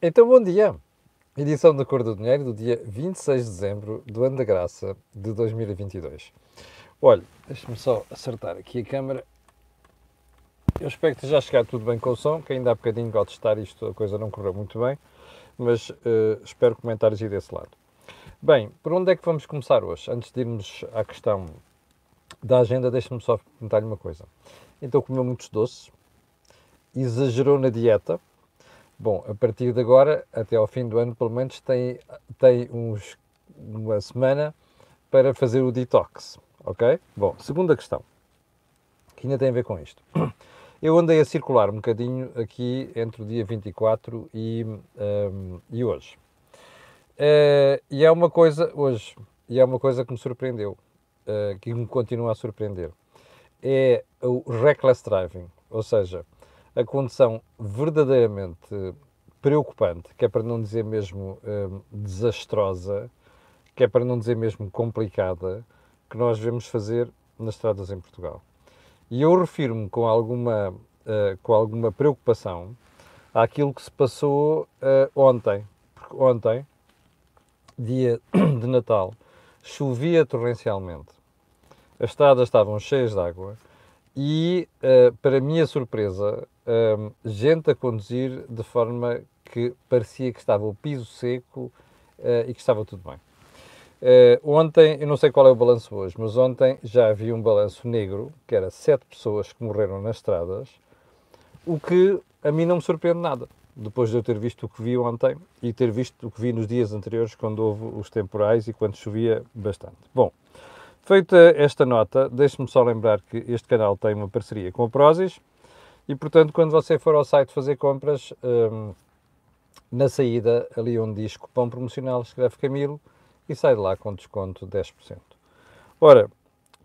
Então, bom dia. Edição da Cor do Dinheiro do dia 26 de dezembro do ano da graça de 2022. Olha, deixa-me só acertar aqui a câmera. Eu espero que a chegar tudo bem com o som, que ainda há bocadinho ao testar isto a coisa não correu muito bem, mas uh, espero comentários aí desse lado. Bem, por onde é que vamos começar hoje? Antes de irmos à questão da agenda, deixa-me só perguntar-lhe uma coisa. Então comeu muitos doces, exagerou na dieta, Bom, a partir de agora, até ao fim do ano, pelo menos, tem, tem uns, uma semana para fazer o detox, ok? Bom, segunda questão, que ainda tem a ver com isto. Eu andei a circular um bocadinho aqui entre o dia 24 e, um, e hoje. Uh, e é uma coisa, hoje, e é uma coisa que me surpreendeu, uh, que me continua a surpreender. É o reckless driving, ou seja, a condição verdadeiramente preocupante, que é para não dizer mesmo hum, desastrosa, que é para não dizer mesmo complicada, que nós vemos fazer nas estradas em Portugal. E eu refiro-me com alguma, uh, com alguma preocupação àquilo que se passou uh, ontem. Porque ontem, dia de Natal, chovia torrencialmente. As estradas estavam cheias de água e, uh, para minha surpresa, uh, gente a conduzir de forma que parecia que estava o piso seco uh, e que estava tudo bem. ontem, eu não sei qual é o balanço hoje, mas ontem já havia um balanço negro, que era sete pessoas que morreram nas estradas, o que a mim não me surpreende nada, depois de eu ter visto o que vi ontem e ter visto o que vi nos dias anteriores, quando houve os temporais e quando chovia bastante. Bom, Feita esta nota, deixe-me só lembrar que este canal tem uma parceria com a Prozis e, portanto, quando você for ao site fazer compras, hum, na saída, ali onde diz cupom promocional, escreve Camilo e sai de lá com desconto de 10%. Ora,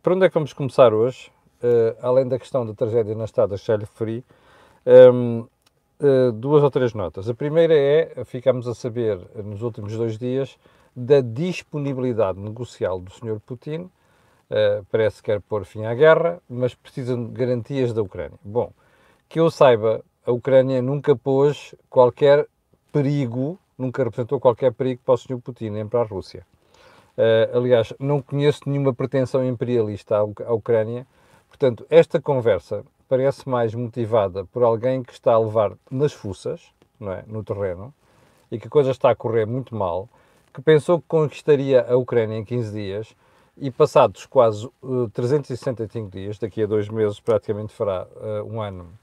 para onde é que vamos começar hoje? Uh, além da questão da tragédia na estrada já lhe referi, um, uh, duas ou três notas. A primeira é, ficamos a saber nos últimos dois dias, da disponibilidade negocial do Sr. Putin uh, parece que quer pôr fim à guerra, mas precisa de garantias da Ucrânia. Bom, que eu saiba, a Ucrânia nunca pôs qualquer perigo, nunca representou qualquer perigo para o Sr. Putin, nem para a Rússia. Uh, aliás, não conheço nenhuma pretensão imperialista à, à Ucrânia. Portanto, esta conversa parece mais motivada por alguém que está a levar nas fuças, não é, no terreno, e que a coisa está a correr muito mal, que pensou que conquistaria a Ucrânia em 15 dias e passados quase uh, 365 dias, daqui a dois meses praticamente fará uh, um ano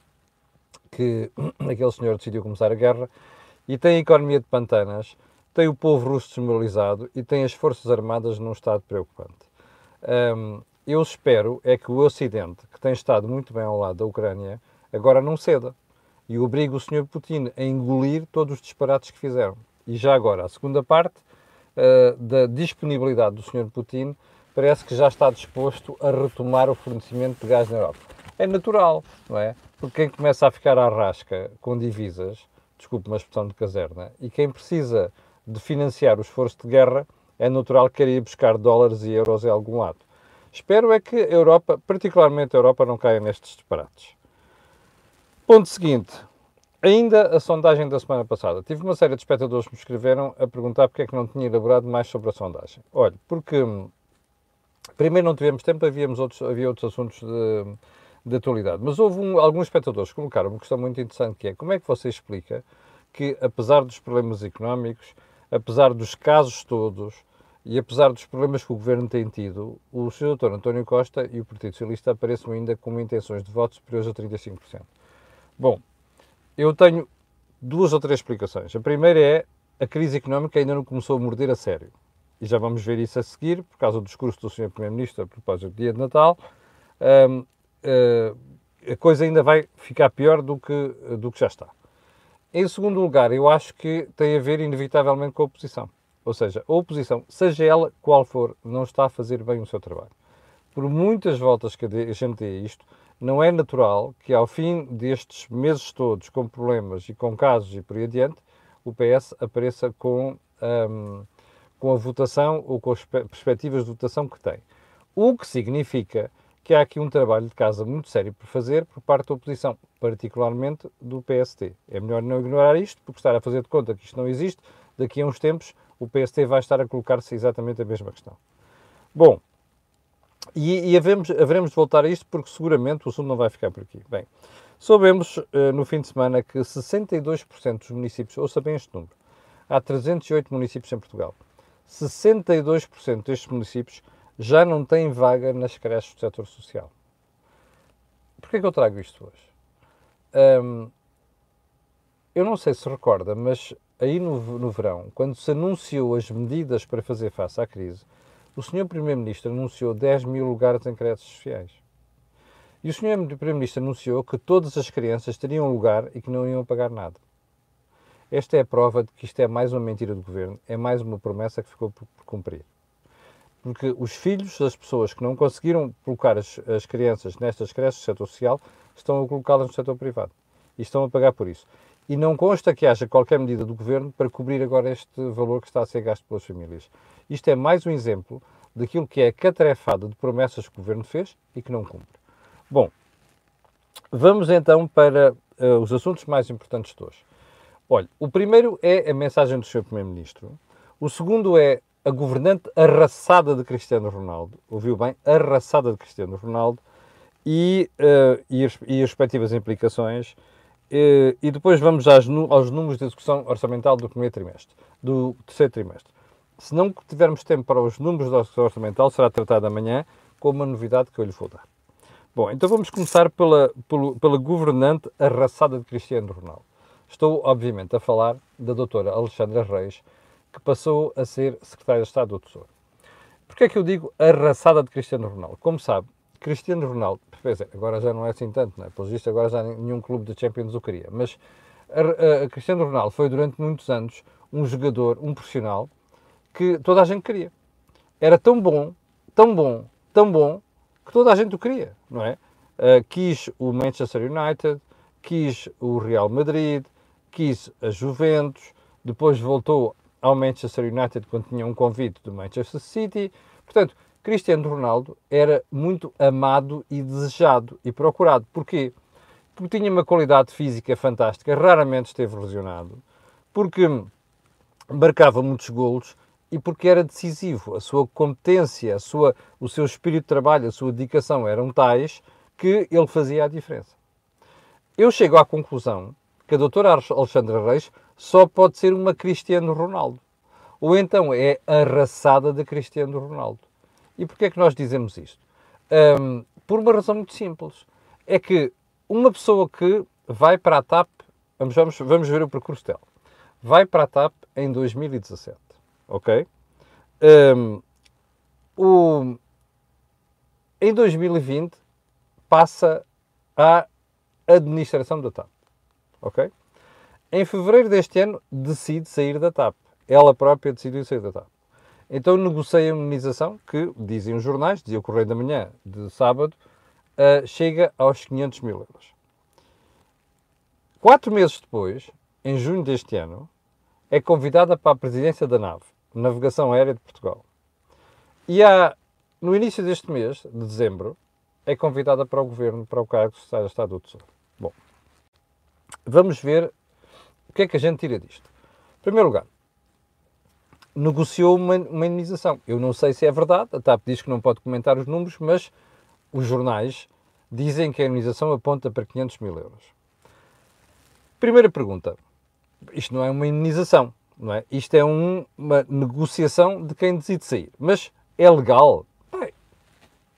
que aquele senhor decidiu começar a guerra, e tem a economia de pantanas, tem o povo russo desmoralizado e tem as forças armadas num estado preocupante. Um, eu espero é que o Ocidente, que tem estado muito bem ao lado da Ucrânia, agora não ceda e obrigue o Sr. Putin a engolir todos os disparates que fizeram. E já agora, a segunda parte uh, da disponibilidade do Sr. Putin parece que já está disposto a retomar o fornecimento de gás na Europa. É natural, não é? Porque quem começa a ficar à rasca com divisas, desculpe uma expressão de caserna, e quem precisa de financiar o esforço de guerra, é natural que ir buscar dólares e euros em algum lado. Espero é que a Europa, particularmente a Europa, não caia nestes disparates. Ponto seguinte. Ainda a sondagem da semana passada. Tive uma série de espectadores que me escreveram a perguntar porque é que não tinha elaborado mais sobre a sondagem. Olha, porque hum, Primeiro não tivemos tempo, havíamos outros, havia outros assuntos de, de atualidade. Mas houve um, alguns espectadores que colocaram uma questão muito interessante que é como é que você explica que, apesar dos problemas económicos, apesar dos casos todos e apesar dos problemas que o Governo tem tido, o Sr. Dr. António Costa e o Partido Socialista apareçam ainda com intenções de voto superiores a 35%. Bom, eu tenho duas ou três explicações. A primeira é a crise económica ainda não começou a morder a sério e já vamos ver isso a seguir, por causa do discurso do Sr. Primeiro-Ministro a propósito do dia de Natal, um, a coisa ainda vai ficar pior do que, do que já está. Em segundo lugar, eu acho que tem a ver inevitavelmente com a oposição. Ou seja, a oposição, seja ela qual for, não está a fazer bem o seu trabalho. Por muitas voltas que a gente dê isto, não é natural que ao fim destes meses todos, com problemas e com casos e por aí adiante, o PS apareça com um, com a votação ou com as perspectivas de votação que tem. O que significa que há aqui um trabalho de casa muito sério por fazer por parte da oposição, particularmente do PST. É melhor não ignorar isto, porque estar a fazer de conta que isto não existe, daqui a uns tempos o PST vai estar a colocar-se exatamente a mesma questão. Bom, e, e havemos, haveremos de voltar a isto porque seguramente o assunto não vai ficar por aqui. Bem, soubemos uh, no fim de semana que 62% dos municípios, ouça bem este número, há 308 municípios em Portugal, 62% destes municípios já não têm vaga nas creches do setor social. Porquê que eu trago isto hoje? Um, eu não sei se recorda, mas aí no, no verão, quando se anunciou as medidas para fazer face à crise, o Sr. Primeiro-Ministro anunciou 10 mil lugares em creches sociais. E o Sr. Primeiro-Ministro anunciou que todas as crianças teriam lugar e que não iam pagar nada. Esta é a prova de que isto é mais uma mentira do governo, é mais uma promessa que ficou por, por cumprir. Porque os filhos das pessoas que não conseguiram colocar as, as crianças nestas creches do setor social estão a colocá-las no setor privado e estão a pagar por isso. E não consta que haja qualquer medida do governo para cobrir agora este valor que está a ser gasto pelas famílias. Isto é mais um exemplo daquilo que é a catrefada de promessas que o governo fez e que não cumpre. Bom, vamos então para uh, os assuntos mais importantes de hoje. Olha, o primeiro é a mensagem do Sr. Primeiro-Ministro. O segundo é a governante arraçada de Cristiano Ronaldo. Ouviu bem? Arraçada de Cristiano Ronaldo. E, uh, e, as, e as respectivas implicações e, e depois vamos às, aos números de execução orçamental do primeiro trimestre, do terceiro trimestre. Se não tivermos tempo para os números da execução orçamental, será tratado amanhã com uma novidade que eu lhe vou dar. Bom, então vamos começar pela, pela, pela governante arraçada de Cristiano Ronaldo. Estou, obviamente, a falar da doutora Alexandra Reis, que passou a ser secretária de Estado do Tesouro. Porquê é que eu digo arraçada de Cristiano Ronaldo? Como sabe, Cristiano Ronaldo, é, agora já não é assim tanto, não é? Pelos vistos, agora já nenhum clube de Champions o queria. Mas a, a Cristiano Ronaldo foi durante muitos anos um jogador, um profissional, que toda a gente queria. Era tão bom, tão bom, tão bom, que toda a gente o queria, não é? Uh, quis o Manchester United, quis o Real Madrid, quis a Juventus, depois voltou ao Manchester United quando tinha um convite do Manchester City. Portanto, Cristiano Ronaldo era muito amado e desejado e procurado. Porquê? Porque tinha uma qualidade física fantástica, raramente esteve lesionado, porque marcava muitos golos e porque era decisivo. A sua competência, a sua, o seu espírito de trabalho, a sua dedicação eram tais que ele fazia a diferença. Eu chego à conclusão que a doutora Alexandra Reis só pode ser uma Cristiano Ronaldo. Ou então é a raçada de Cristiano Ronaldo. E porquê é que nós dizemos isto? Um, por uma razão muito simples. É que uma pessoa que vai para a TAP, vamos, vamos, vamos ver o percurso dela, vai para a TAP em 2017, ok? Um, o, em 2020 passa à administração da TAP, ok? Em fevereiro deste ano decide sair da TAP. Ela própria decidiu sair da TAP. Então negociei a imunização, que, dizem os jornais, dizia o Correio da Manhã de sábado, uh, chega aos 500 mil euros. Quatro meses depois, em junho deste ano, é convidada para a presidência da NAV, Navegação Aérea de Portugal. E há, no início deste mês, de dezembro, é convidada para o governo, para o cargo de Secretário de Estado do Tesouro. Bom, vamos ver que é que a gente tira disto. Em primeiro lugar, negociou uma, uma indenização. Eu não sei se é verdade, a TAP diz que não pode comentar os números, mas os jornais dizem que a indenização aponta para 500 mil euros. Primeira pergunta. Isto não é uma indenização, não é? Isto é um, uma negociação de quem decide sair. Mas é legal? Bem,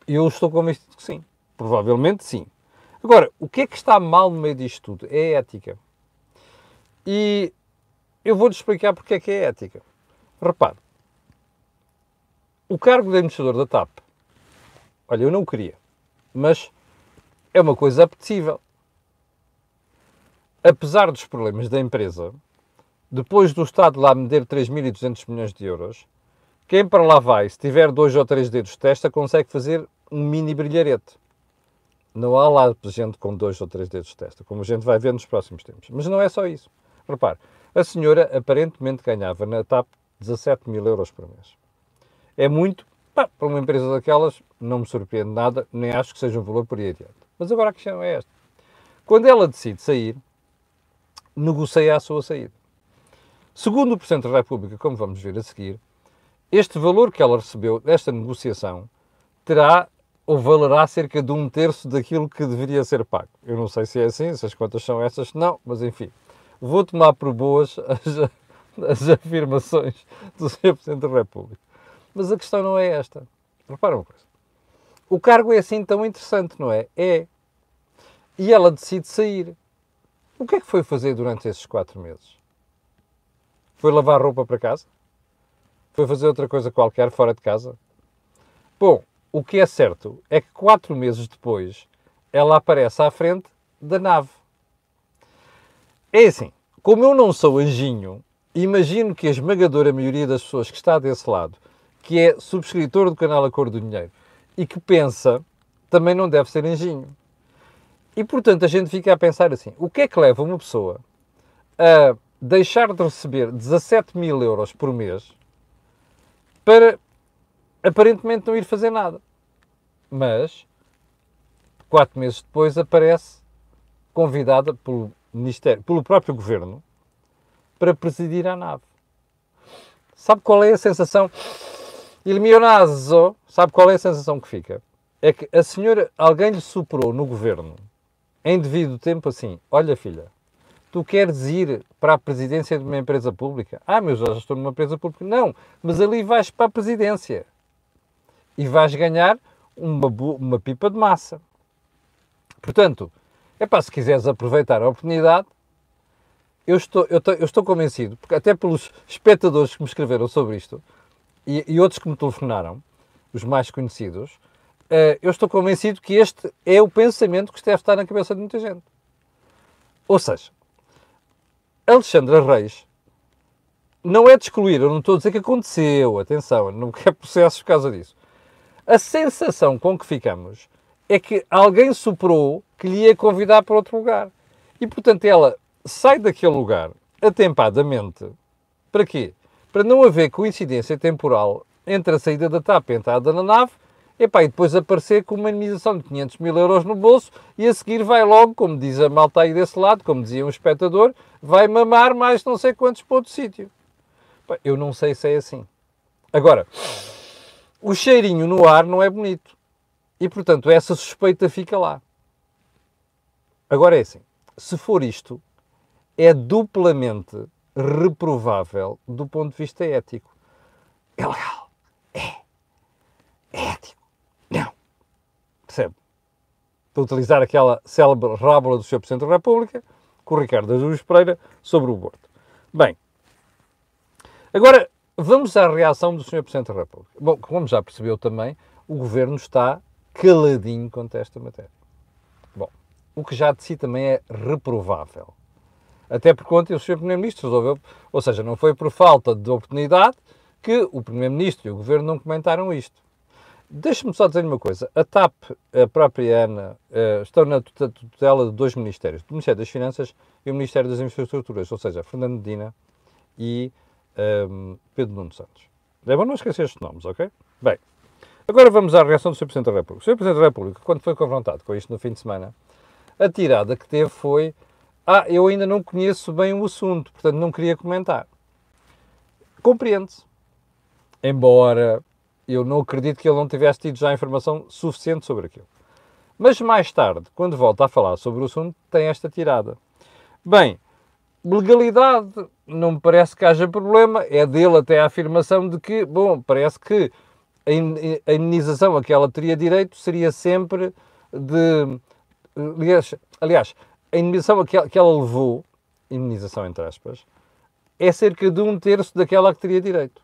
eu estou convencido que sim. Provavelmente sim. Agora, o que é que está mal no meio disto tudo? É a ética. E eu vou-lhe explicar porque é que é ética. Repare, o cargo de administrador da TAP, olha, eu não o queria, mas é uma coisa apetecível. Apesar dos problemas da empresa, depois do Estado lá meter 3.200 milhões de euros, quem para lá vai, se tiver dois ou três dedos de testa, consegue fazer um mini brilharete. Não há lá gente com dois ou três dedos de testa, como a gente vai ver nos próximos tempos. Mas não é só isso. Repare, a senhora aparentemente ganhava na TAP 17 mil euros por mês. É muito, Pá, para uma empresa daquelas, não me surpreende nada, nem acho que seja um valor por aí adiante. Mas agora a questão é esta. Quando ela decide sair, negocia a sua saída. Segundo o Presidente da República, como vamos ver a seguir, este valor que ela recebeu desta negociação terá ou valerá cerca de um terço daquilo que deveria ser pago. Eu não sei se é assim, se as contas são essas, não, mas enfim. Vou tomar por boas as, as afirmações do Sr. Presidente da República. Mas a questão não é esta. Repara uma coisa. O cargo é assim tão interessante, não é? É. E ela decide sair. O que é que foi fazer durante esses quatro meses? Foi lavar roupa para casa? Foi fazer outra coisa qualquer fora de casa? Bom, o que é certo é que quatro meses depois ela aparece à frente da nave. É assim, como eu não sou anjinho, imagino que a esmagadora maioria das pessoas que está desse lado, que é subscritor do canal A Cor do Dinheiro e que pensa, também não deve ser anjinho. E portanto a gente fica a pensar assim: o que é que leva uma pessoa a deixar de receber 17 mil euros por mês para aparentemente não ir fazer nada? Mas quatro meses depois aparece convidada pelo Ministério, pelo próprio Governo, para presidir a nave. Sabe qual é a sensação? Il mio naso, sabe qual é a sensação que fica? É que a senhora, alguém lhe superou no Governo, em devido tempo assim, olha filha, tu queres ir para a presidência de uma empresa pública? Ah, meu, já estou numa empresa pública. Não, mas ali vais para a presidência. E vais ganhar uma, uma pipa de massa. Portanto, é para se quiseres aproveitar a oportunidade, eu estou, eu, eu estou convencido, porque até pelos espectadores que me escreveram sobre isto e, e outros que me telefonaram, os mais conhecidos, uh, eu estou convencido que este é o pensamento que deve estar na cabeça de muita gente. Ou seja, Alexandra Reis não é de excluir, eu não estou a dizer que aconteceu, atenção, não quero processos por causa disso. A sensação com que ficamos é que alguém superou que lhe ia convidar para outro lugar. E, portanto, ela sai daquele lugar atempadamente. Para quê? Para não haver coincidência temporal entre a saída da TAP e a entrada na nave epá, e depois aparecer com uma indenização de 500 mil euros no bolso e a seguir vai logo, como diz a malta aí desse lado, como dizia um espectador, vai mamar mais não sei quantos para outro sítio. Eu não sei se é assim. Agora, o cheirinho no ar não é bonito. E, portanto, essa suspeita fica lá. Agora é assim, se for isto, é duplamente reprovável do ponto de vista ético. É legal. É. É ético. Não. Percebe? Para utilizar aquela célebre rábula do Sr. Presidente da República, com o Ricardo Azuis Pereira, sobre o aborto. Bem, agora vamos à reação do Sr. Presidente da República. Bom, como já percebeu também, o Governo está caladinho quanto a esta matéria. O que já de si também é reprovável. Até porque ontem o Sr. Primeiro-Ministro resolveu, ou seja, não foi por falta de oportunidade que o Primeiro-Ministro e o Governo não comentaram isto. Deixe-me só dizer uma coisa. A TAP, a própria ANA, eh, estão na tutela de dois ministérios, o Ministério das Finanças e o Ministério das Infraestruturas, ou seja, Fernando Medina e um, ehm, Pedro Nuno Santos. É bom não esquecer estes nomes, ok? Bem, Agora vamos à reação do Sr. Presidente da República. O Sr. Presidente da República, quando foi confrontado com isto no fim de semana, a tirada que teve foi: Ah, eu ainda não conheço bem o assunto, portanto não queria comentar. Compreende-se. Embora eu não acredito que ele não tivesse tido já informação suficiente sobre aquilo. Mas mais tarde, quando volta a falar sobre o assunto, tem esta tirada. Bem, legalidade, não me parece que haja problema, é dele até a afirmação de que, bom, parece que a indenização a que ela teria direito seria sempre de. Aliás, aliás a indenização a que ela, que ela levou, indenização entre aspas, é cerca de um terço daquela que teria direito.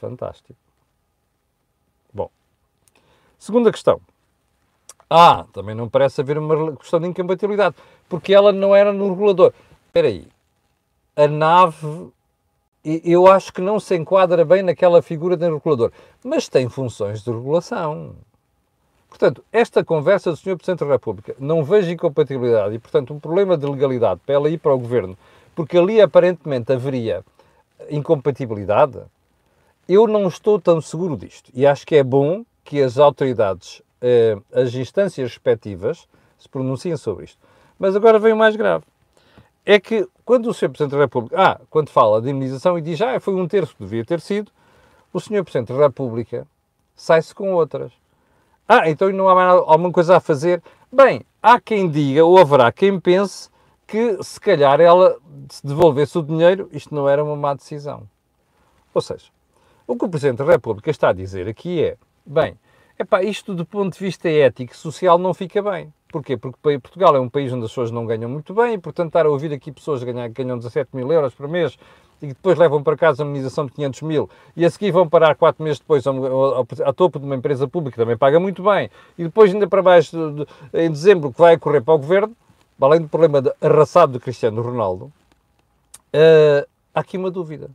Fantástico. Bom. Segunda questão. Ah, também não parece haver uma questão de incompatibilidade, porque ela não era no regulador. Espera aí. A nave eu acho que não se enquadra bem naquela figura de regulador, mas tem funções de regulação. Portanto, esta conversa do Sr. Presidente da República não vejo incompatibilidade e, portanto, um problema de legalidade para ela ir para o Governo, porque ali aparentemente haveria incompatibilidade, eu não estou tão seguro disto. E acho que é bom que as autoridades, eh, as instâncias respectivas, se pronunciem sobre isto. Mas agora vem o mais grave. É que quando o Sr. Presidente da República, ah, quando fala de imunização e diz, ah, foi um terço devia ter sido, o Sr. Presidente da República sai-se com outras. Ah, então não há mais alguma coisa a fazer? Bem, há quem diga, ou haverá quem pense, que se calhar ela, se devolvesse o dinheiro, isto não era uma má decisão. Ou seja, o que o Presidente da República está a dizer aqui é, bem, epá, isto do ponto de vista ético e social não fica bem. Porquê? Porque Portugal é um país onde as pessoas não ganham muito bem e, portanto, estar a ouvir aqui pessoas que ganham, ganham 17 mil euros por mês e que depois levam para casa a imunização de 500 mil e a seguir vão parar 4 meses depois a topo de uma empresa pública que também paga muito bem e depois ainda para baixo de, de, em dezembro que vai correr para o governo, além do problema de, arrasado do Cristiano Ronaldo, uh, há aqui uma dúvida,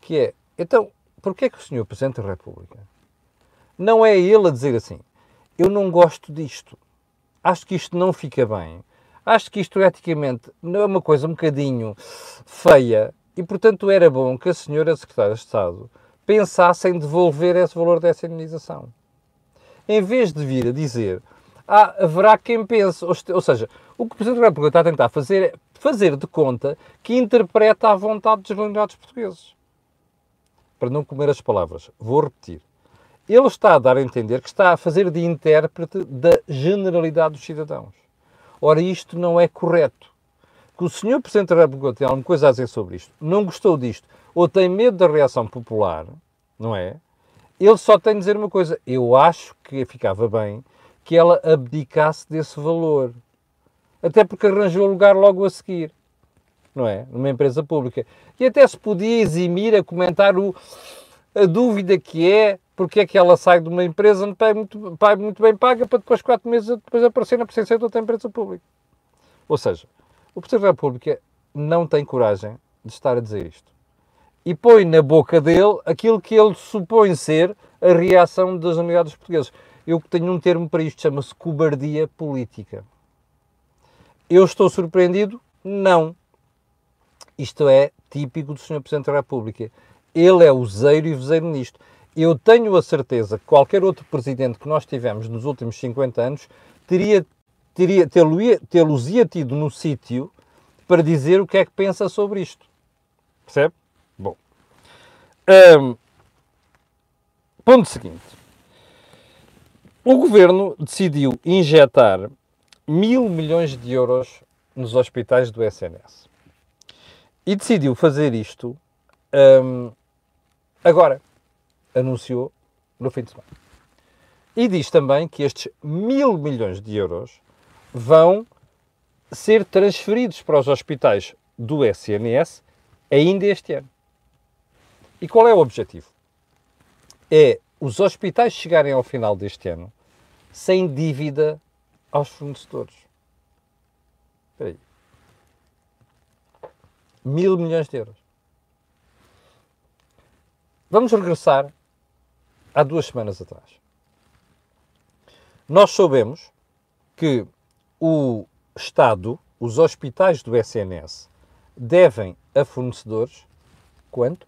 que é, então, porquê é que o Sr. Presidente da República não é ele a dizer assim, eu não gosto disto, acho que isto não fica bem. Acho que isto eticamente não é uma coisa um bocadinho feia e, portanto, era bom que a senhora Secretária de Estado pensasse em devolver esse valor dessa indenização. Em vez de vir a dizer, ah, haverá quem pense, ou seja, o que o Presidente da República está a tentar fazer é fazer de conta que interpreta a vontade dos legislados portugueses. Para não comer as palavras, vou repetir ele está a dar a entender que está a fazer de intérprete da generalidade dos cidadãos. Ora, isto não é correto. Que o senhor Presidente da República tem alguma coisa a dizer sobre isto, não gostou disto, ou tem medo da reação popular, não é? Ele só tem de dizer uma coisa. Eu acho que ficava bem que ela abdicasse desse valor. Até porque arranjou lugar logo a seguir. Não é? Numa empresa pública. E até se podia eximir a comentar o, a dúvida que é porque é que ela sai de uma empresa onde muito, muito bem paga para depois, quatro meses depois, aparecer na presença de outra empresa pública. Ou seja, o Presidente da República não tem coragem de estar a dizer isto. E põe na boca dele aquilo que ele supõe ser a reação das unidades portuguesas. Eu tenho um termo para isto, chama-se cobardia política. Eu estou surpreendido? Não. Isto é típico do Sr. Presidente da República. Ele é useiro e vezeiro nisto eu tenho a certeza que qualquer outro presidente que nós tivemos nos últimos 50 anos teria, teria tê-los-ia tido no sítio para dizer o que é que pensa sobre isto. Percebe? Bom. Um, ponto seguinte. O governo decidiu injetar mil milhões de euros nos hospitais do SNS. E decidiu fazer isto um, agora anunciou no fim de semana. E diz também que estes mil milhões de euros vão ser transferidos para os hospitais do SNS ainda este ano. E qual é o objetivo? É os hospitais chegarem ao final deste ano sem dívida aos fornecedores. Espera aí. Mil milhões de euros. Vamos regressar há duas semanas atrás. Nós soubemos que o Estado, os hospitais do SNS, devem a fornecedores quanto?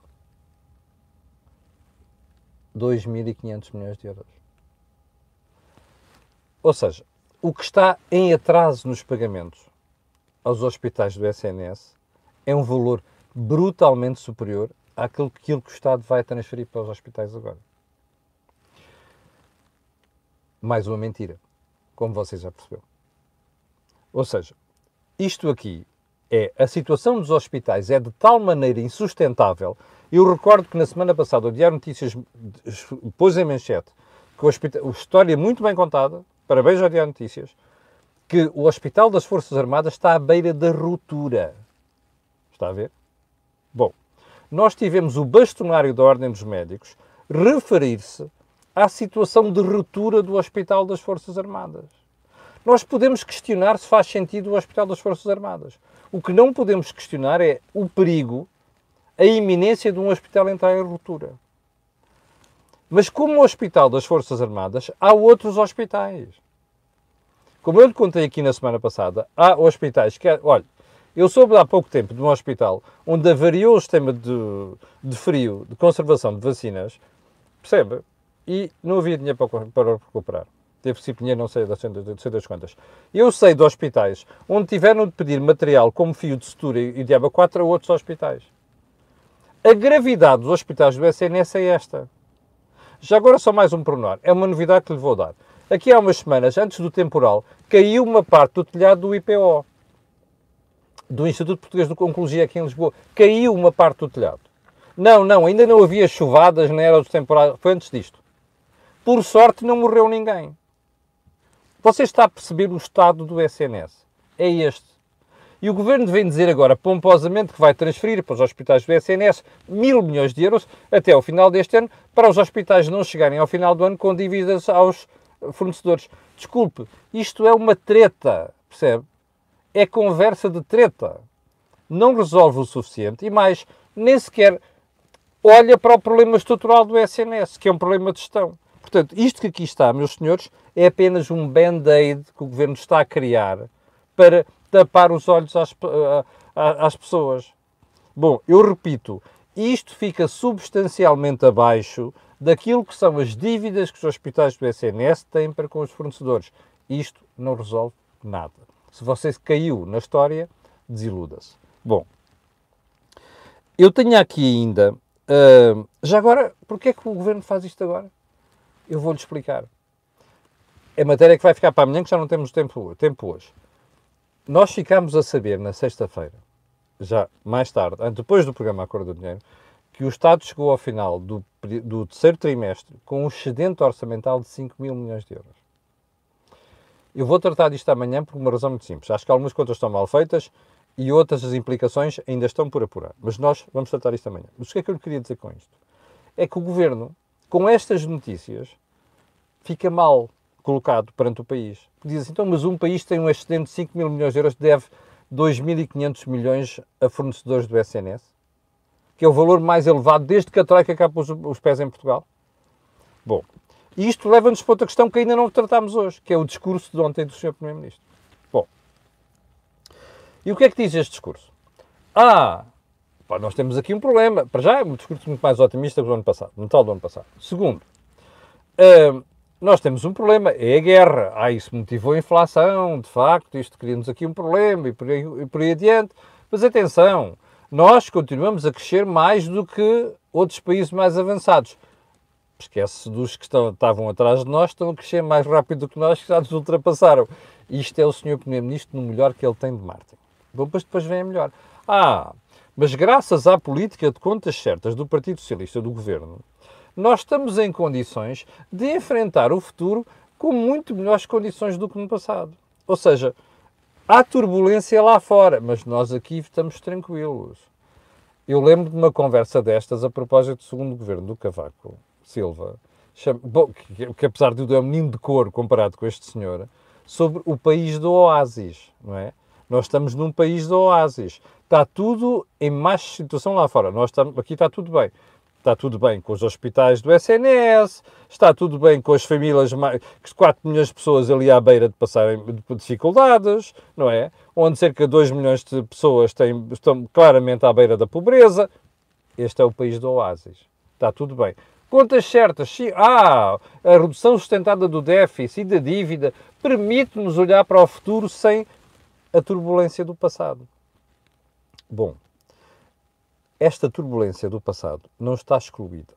2.500 milhões de euros. Ou seja, o que está em atraso nos pagamentos aos hospitais do SNS é um valor brutalmente superior àquilo que o Estado vai transferir para os hospitais agora mais uma mentira, como você já percebeu. Ou seja, isto aqui é a situação dos hospitais é de tal maneira insustentável. Eu recordo que na semana passada o Diário Notícias pôs em manchete que o hospital, história muito bem contada, parabéns ao Diário Notícias, que o Hospital das Forças Armadas está à beira da ruptura. Está a ver? Bom, nós tivemos o bastonário da Ordem dos Médicos referir-se à situação de ruptura do Hospital das Forças Armadas. Nós podemos questionar se faz sentido o Hospital das Forças Armadas. O que não podemos questionar é o perigo, a iminência de um hospital entrar em ruptura. Mas como o Hospital das Forças Armadas, há outros hospitais. Como eu lhe contei aqui na semana passada, há hospitais que, olha, Eu soube há pouco tempo de um hospital onde avariou o sistema de, de frio, de conservação de vacinas, percebe? E não havia dinheiro para, para recuperar. Teve se dinheiro, não sei, não sei das quantas. Eu sei de hospitais onde tiveram de pedir material como fio de sutura e diabo 4 a outros hospitais. A gravidade dos hospitais do SNS é esta. Já agora só mais um pormenor. É uma novidade que lhe vou dar. Aqui há umas semanas, antes do temporal, caiu uma parte do telhado do IPO, do Instituto Português de Oncologia aqui em Lisboa. Caiu uma parte do telhado. Não, não, ainda não havia chuvadas, nem era do temporal, foi antes disto. Por sorte não morreu ninguém. Você está a perceber o estado do SNS. É este. E o Governo vem dizer agora, pomposamente, que vai transferir para os hospitais do SNS mil milhões de euros até ao final deste ano, para os hospitais não chegarem ao final do ano com dívidas aos fornecedores. Desculpe, isto é uma treta, percebe? É conversa de treta. Não resolve o suficiente e mais, nem sequer olha para o problema estrutural do SNS, que é um problema de gestão. Portanto, isto que aqui está, meus senhores, é apenas um band-aid que o governo está a criar para tapar os olhos às, às pessoas. Bom, eu repito, isto fica substancialmente abaixo daquilo que são as dívidas que os hospitais do SNS têm para com os fornecedores. Isto não resolve nada. Se você caiu na história, desiluda-se. Bom, eu tenho aqui ainda. Uh, já agora, porquê é que o governo faz isto agora? Eu vou-lhe explicar. É matéria que vai ficar para amanhã, que já não temos tempo, tempo hoje. Nós ficámos a saber na sexta-feira, já mais tarde, depois do programa Acordo do Dinheiro, que o Estado chegou ao final do, do terceiro trimestre com um excedente orçamental de 5 mil milhões de euros. Eu vou tratar disto amanhã por uma razão muito simples. Acho que algumas contas estão mal feitas e outras as implicações ainda estão por apurar. Mas nós vamos tratar isto amanhã. Mas o que é que eu lhe queria dizer com isto? É que o Governo, com estas notícias, fica mal colocado perante o país. Diz assim, então, mas um país tem um excedente de 5 mil milhões de euros, deve 2.500 milhões a fornecedores do SNS? que é o valor mais elevado desde que a Troika cá pôs os pés em Portugal? Bom, isto leva-nos para outra questão que ainda não tratámos hoje, que é o discurso de ontem do Sr. Primeiro-Ministro. Bom, e o que é que diz este discurso? Ah, pá, nós temos aqui um problema. Para já é um discurso muito mais otimista que o ano passado, no tal do ano passado. Segundo, uh, nós temos um problema, é a guerra. Ah, isso motivou a inflação, de facto, isto cria-nos aqui um problema e por aí, e por aí adiante. Mas atenção, nós continuamos a crescer mais do que outros países mais avançados. Esquece dos que estão, estavam atrás de nós, estão a crescer mais rápido do que nós, que já nos ultrapassaram. Isto é o Sr. Primeiro-Ministro no melhor que ele tem de marketing. Bom, depois, depois vem a melhor. Ah, mas graças à política de contas certas do Partido Socialista do Governo, nós estamos em condições de enfrentar o futuro com muito melhores condições do que no passado. Ou seja, Há turbulência lá fora, mas nós aqui estamos tranquilos. Eu lembro de uma conversa destas a propósito do segundo governo do Cavaco Silva, bom, que, que, apesar de tudo é um menino de cor comparado com este senhor, sobre o país do oásis, não é? Nós estamos num país do oásis. Está tudo em mais situação lá fora. Nós estamos, aqui está tudo bem está tudo bem com os hospitais do SNS, está tudo bem com as famílias, que 4 milhões de pessoas ali à beira de passarem dificuldades, não é? Onde cerca de 2 milhões de pessoas têm, estão claramente à beira da pobreza. Este é o país do oásis. Está tudo bem. Contas certas, sim. Ah, a redução sustentada do déficit e da dívida permite-nos olhar para o futuro sem a turbulência do passado. Bom, esta turbulência do passado não está excluída.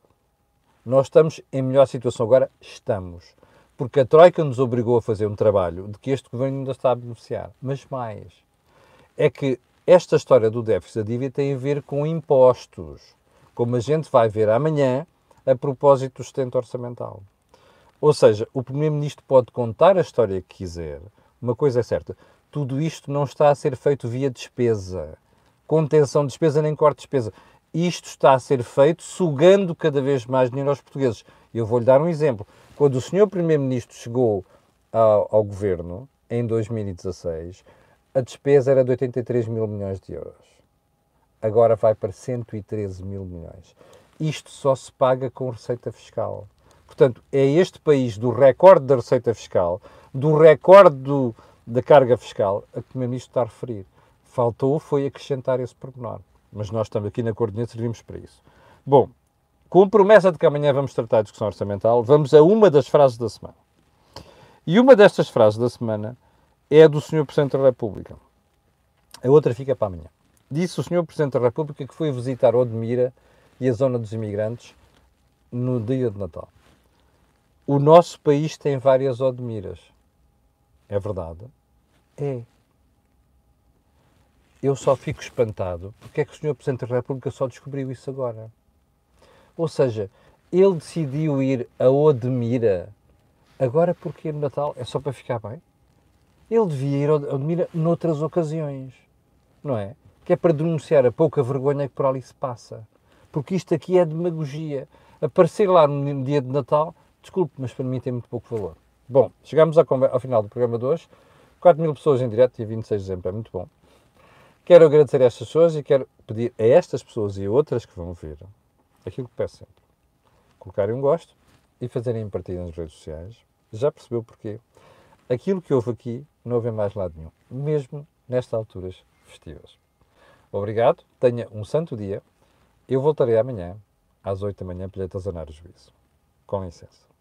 Nós estamos em melhor situação agora? Estamos. Porque a Troika nos obrigou a fazer um trabalho de que este governo ainda está a beneficiar. Mas mais, é que esta história do déficit da dívida tem a ver com impostos, como a gente vai ver amanhã a propósito do sustento orçamental. Ou seja, o Primeiro-Ministro pode contar a história que quiser. Uma coisa é certa, tudo isto não está a ser feito via despesa contenção de despesa nem corte de despesa. Isto está a ser feito sugando cada vez mais dinheiro aos portugueses. Eu vou-lhe dar um exemplo. Quando o senhor Primeiro-Ministro chegou ao, ao, governo, em 2016, a despesa era de 83 mil milhões de euros. Agora vai para 113 mil milhões. Isto só se paga com receita fiscal. Portanto, é este país do recorde da receita fiscal, do recorde do, da carga fiscal, a que o Primeiro-Ministro está a referir Faltou foi acrescentar esse pormenor. Mas nós estamos aqui na coordenada servimos para isso. Bom, com a promessa de que amanhã vamos tratar a discussão orçamental, vamos a uma das frases da semana. E uma destas frases da semana é a do Sr. Presidente da República. A outra fica para amanhã. Disse o Sr. Presidente da República que foi visitar Odmira e a zona dos imigrantes no dia de Natal. O nosso país tem várias Odmiras. É verdade? É. Eu só fico espantado porque é que o Sr. Presidente da República só descobriu isso agora. Ou seja, ele decidiu ir a Odmira agora porque no Natal é só para ficar bem. Ele devia ir a Odmira noutras ocasiões, não é? Que é para denunciar a pouca vergonha que por ali se passa. Porque isto aqui é demagogia. Aparecer lá no dia de Natal, desculpe, mas para mim tem muito pouco valor. Bom, chegamos ao final do programa de hoje. 4 mil pessoas em direto, dia 26 de dezembro, é muito bom. Quero agradecer a estas pessoas e quero pedir a estas pessoas e a outras que vão ver aquilo que peço sempre. Colocarem um gosto e fazerem partida nas redes sociais. Já percebeu porquê? Aquilo que houve aqui não houve mais lado nenhum, mesmo nestas alturas festivas. Obrigado, tenha um santo dia. Eu voltarei amanhã às 8 da manhã para lhe atazanar o juízo. Com licença.